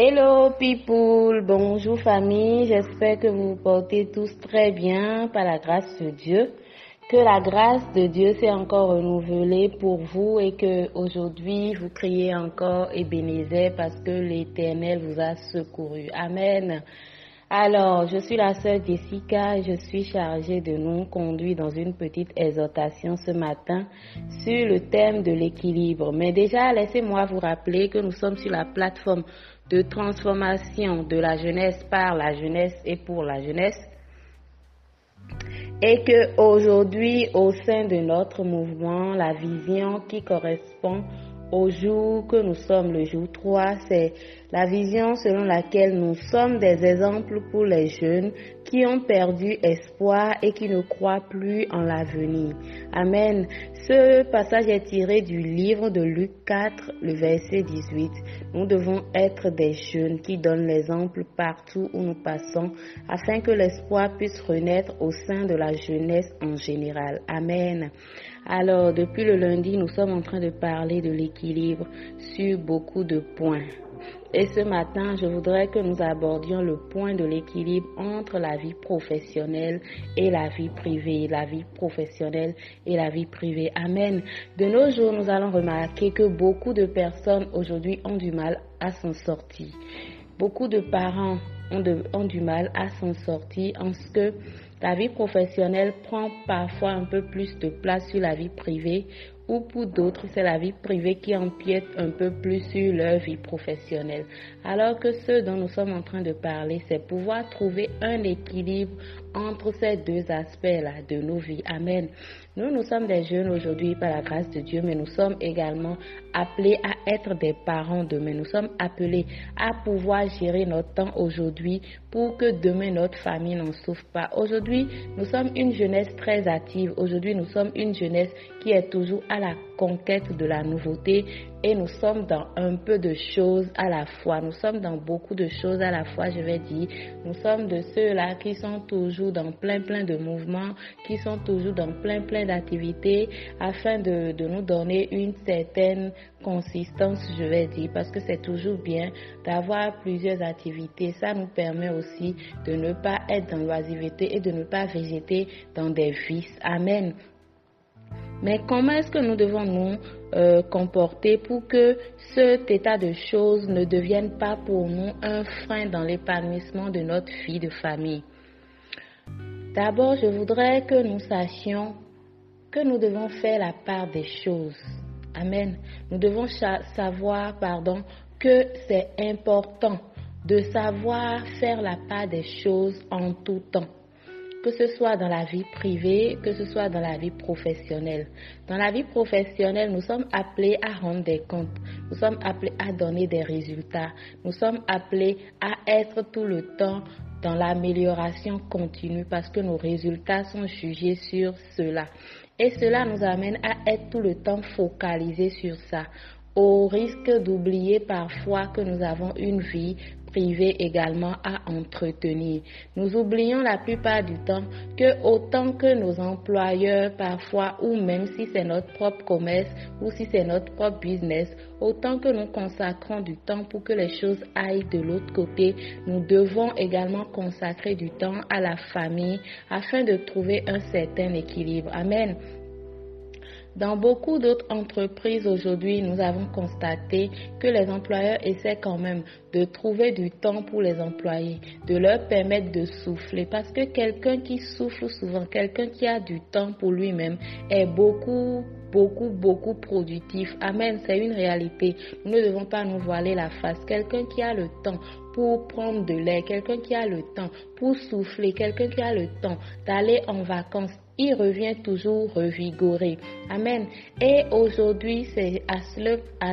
Hello people, bonjour famille, j'espère que vous vous portez tous très bien par la grâce de Dieu. Que la grâce de Dieu s'est encore renouvelée pour vous et que aujourd'hui vous criez encore Ebenezer parce que l'Éternel vous a secouru. Amen. Alors, je suis la sœur Jessica et je suis chargée de nous conduire dans une petite exhortation ce matin sur le thème de l'équilibre. Mais déjà, laissez-moi vous rappeler que nous sommes sur la plateforme de transformation de la jeunesse par la jeunesse et pour la jeunesse. Et que aujourd'hui, au sein de notre mouvement, la vision qui correspond au jour que nous sommes, le jour 3, c'est la vision selon laquelle nous sommes des exemples pour les jeunes qui ont perdu espoir et qui ne croient plus en l'avenir. Amen. Ce passage est tiré du livre de Luc 4, le verset 18. Nous devons être des jeunes qui donnent l'exemple partout où nous passons afin que l'espoir puisse renaître au sein de la jeunesse en général. Amen. Alors, depuis le lundi, nous sommes en train de parler de l'équilibre sur beaucoup de points. Et ce matin, je voudrais que nous abordions le point de l'équilibre entre la vie professionnelle et la vie privée, la vie professionnelle et la vie privée. Amen. De nos jours, nous allons remarquer que beaucoup de personnes aujourd'hui ont du mal à s'en sortir. Beaucoup de parents ont, du mal à s'en sortir en ce que la vie professionnelle prend parfois un peu plus de place sur la vie privée ou pour d'autres, c'est la vie privée qui empiète un peu plus sur leur vie professionnelle. Alors que ce dont nous sommes en train de parler, c'est pouvoir trouver un équilibre entre ces deux aspects-là de nos vies. Amen. Nous, nous sommes des jeunes aujourd'hui par la grâce de Dieu, mais nous sommes également appelés à être des parents demain. Nous sommes appelés à pouvoir gérer notre temps aujourd'hui pour que demain notre famille n'en souffre pas. Aujourd'hui, nous sommes une jeunesse très active. Aujourd'hui, nous sommes une jeunesse qui est toujours à la conquête de la nouveauté et nous sommes dans un peu de choses à la fois. Nous sommes dans beaucoup de choses à la fois, je vais dire. Nous sommes de ceux-là qui sont toujours dans plein plein de mouvements, qui sont toujours dans plein plein d'activités afin de, de nous donner une certaine consistance, je vais dire, parce que c'est toujours bien d'avoir plusieurs activités. Ça nous permet aussi de ne pas être dans l'oisiveté et de ne pas végéter dans des vices. Amen. Mais comment est-ce que nous devons nous euh, comporter pour que cet état de choses ne devienne pas pour nous un frein dans l'épanouissement de notre vie de famille D'abord, je voudrais que nous sachions que nous devons faire la part des choses. Amen. Nous devons savoir, pardon, que c'est important de savoir faire la part des choses en tout temps que ce soit dans la vie privée, que ce soit dans la vie professionnelle. Dans la vie professionnelle, nous sommes appelés à rendre des comptes, nous sommes appelés à donner des résultats, nous sommes appelés à être tout le temps dans l'amélioration continue parce que nos résultats sont jugés sur cela. Et cela nous amène à être tout le temps focalisés sur ça au risque d'oublier parfois que nous avons une vie également à entretenir. Nous oublions la plupart du temps que autant que nos employeurs parfois ou même si c'est notre propre commerce ou si c'est notre propre business, autant que nous consacrons du temps pour que les choses aillent de l'autre côté, nous devons également consacrer du temps à la famille afin de trouver un certain équilibre. Amen. Dans beaucoup d'autres entreprises aujourd'hui, nous avons constaté que les employeurs essaient quand même de trouver du temps pour les employés, de leur permettre de souffler. Parce que quelqu'un qui souffle souvent, quelqu'un qui a du temps pour lui-même, est beaucoup beaucoup, beaucoup productif. Amen, c'est une réalité. Nous ne devons pas nous voiler la face. Quelqu'un qui a le temps pour prendre de l'air, quelqu'un qui a le temps pour souffler, quelqu'un qui a le temps d'aller en vacances, il revient toujours revigoré. Amen. Et aujourd'hui, c'est à,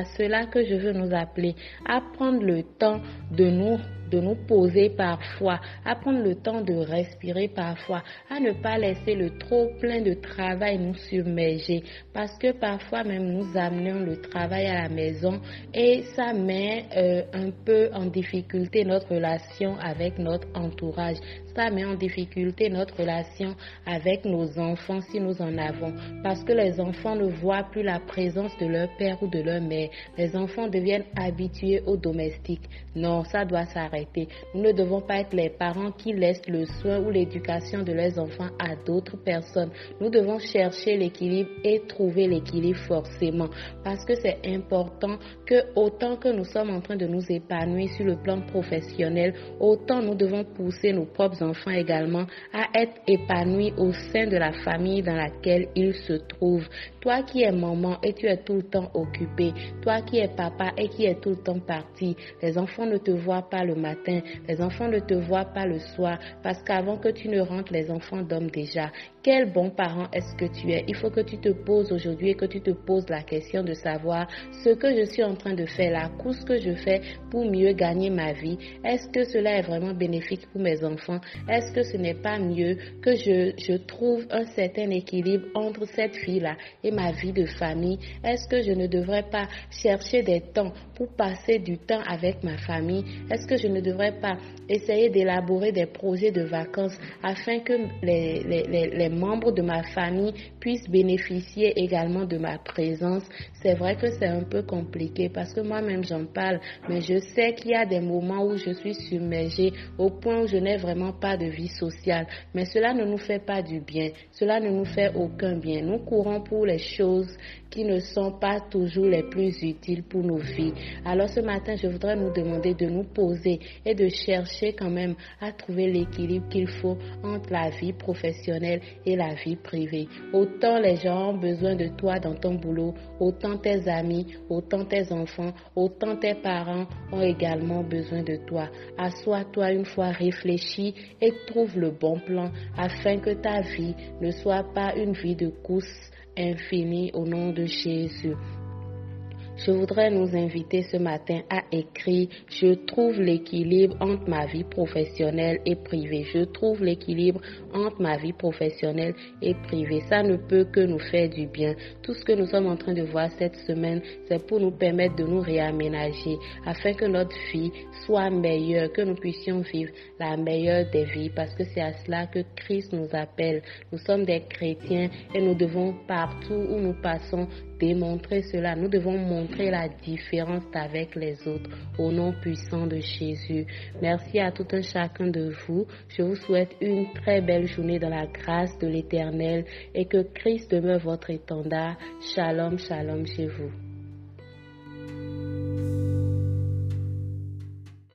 cela, que je veux nous appeler, à prendre le temps de nous de nous poser parfois, à prendre le temps de respirer parfois, à ne pas laisser le trop plein de travail nous submerger. Parce que parfois même nous amenons le travail à la maison et ça met euh, un peu en difficulté notre relation avec notre entourage ça met en difficulté notre relation avec nos enfants si nous en avons. Parce que les enfants ne voient plus la présence de leur père ou de leur mère. Les enfants deviennent habitués aux domestiques. Non, ça doit s'arrêter. Nous ne devons pas être les parents qui laissent le soin ou l'éducation de leurs enfants à d'autres personnes. Nous devons chercher l'équilibre et trouver l'équilibre forcément. Parce que c'est important que autant que nous sommes en train de nous épanouir sur le plan professionnel, autant nous devons pousser nos propres enfants également à être épanouis au sein de la famille dans laquelle ils se trouvent. Toi qui es maman et tu es tout le temps occupé, toi qui es papa et qui es tout le temps parti, les enfants ne te voient pas le les enfants ne te voient pas le soir, parce qu'avant que tu ne rentres, les enfants dorment déjà. Quel bon parent est-ce que tu es? Il faut que tu te poses aujourd'hui et que tu te poses la question de savoir ce que je suis en train de faire, la course que je fais pour mieux gagner ma vie. Est-ce que cela est vraiment bénéfique pour mes enfants? Est-ce que ce n'est pas mieux que je, je trouve un certain équilibre entre cette vie-là et ma vie de famille? Est-ce que je ne devrais pas chercher des temps pour passer du temps avec ma famille? Est-ce que je ne devrais pas essayer d'élaborer des projets de vacances afin que les, les, les, membres de ma famille puissent bénéficier également de ma présence. C'est vrai que c'est un peu compliqué parce que moi-même j'en parle, mais je sais qu'il y a des moments où je suis submergée au point où je n'ai vraiment pas de vie sociale. Mais cela ne nous fait pas du bien. Cela ne nous fait aucun bien. Nous courons pour les choses qui ne sont pas toujours les plus utiles pour nos vies. Alors ce matin, je voudrais nous demander de nous poser et de chercher quand même à trouver l'équilibre qu'il faut entre la vie professionnelle et la vie privée. Autant les gens ont besoin de toi dans ton boulot, autant tes amis, autant tes enfants, autant tes parents ont également besoin de toi. Assois-toi une fois réfléchi et trouve le bon plan afin que ta vie ne soit pas une vie de course infini au nom de Jésus. Je voudrais nous inviter ce matin à écrire Je trouve l'équilibre entre ma vie professionnelle et privée. Je trouve l'équilibre entre ma vie professionnelle et privée. Ça ne peut que nous faire du bien. Tout ce que nous sommes en train de voir cette semaine, c'est pour nous permettre de nous réaménager afin que notre vie soit meilleure, que nous puissions vivre la meilleure des vies parce que c'est à cela que Christ nous appelle. Nous sommes des chrétiens et nous devons partout où nous passons démontrer cela. Nous devons montrer la différence avec les autres au nom puissant de Jésus. Merci à tout un chacun de vous. Je vous souhaite une très belle journée dans la grâce de l'Éternel et que Christ demeure votre étendard. Shalom, shalom chez vous.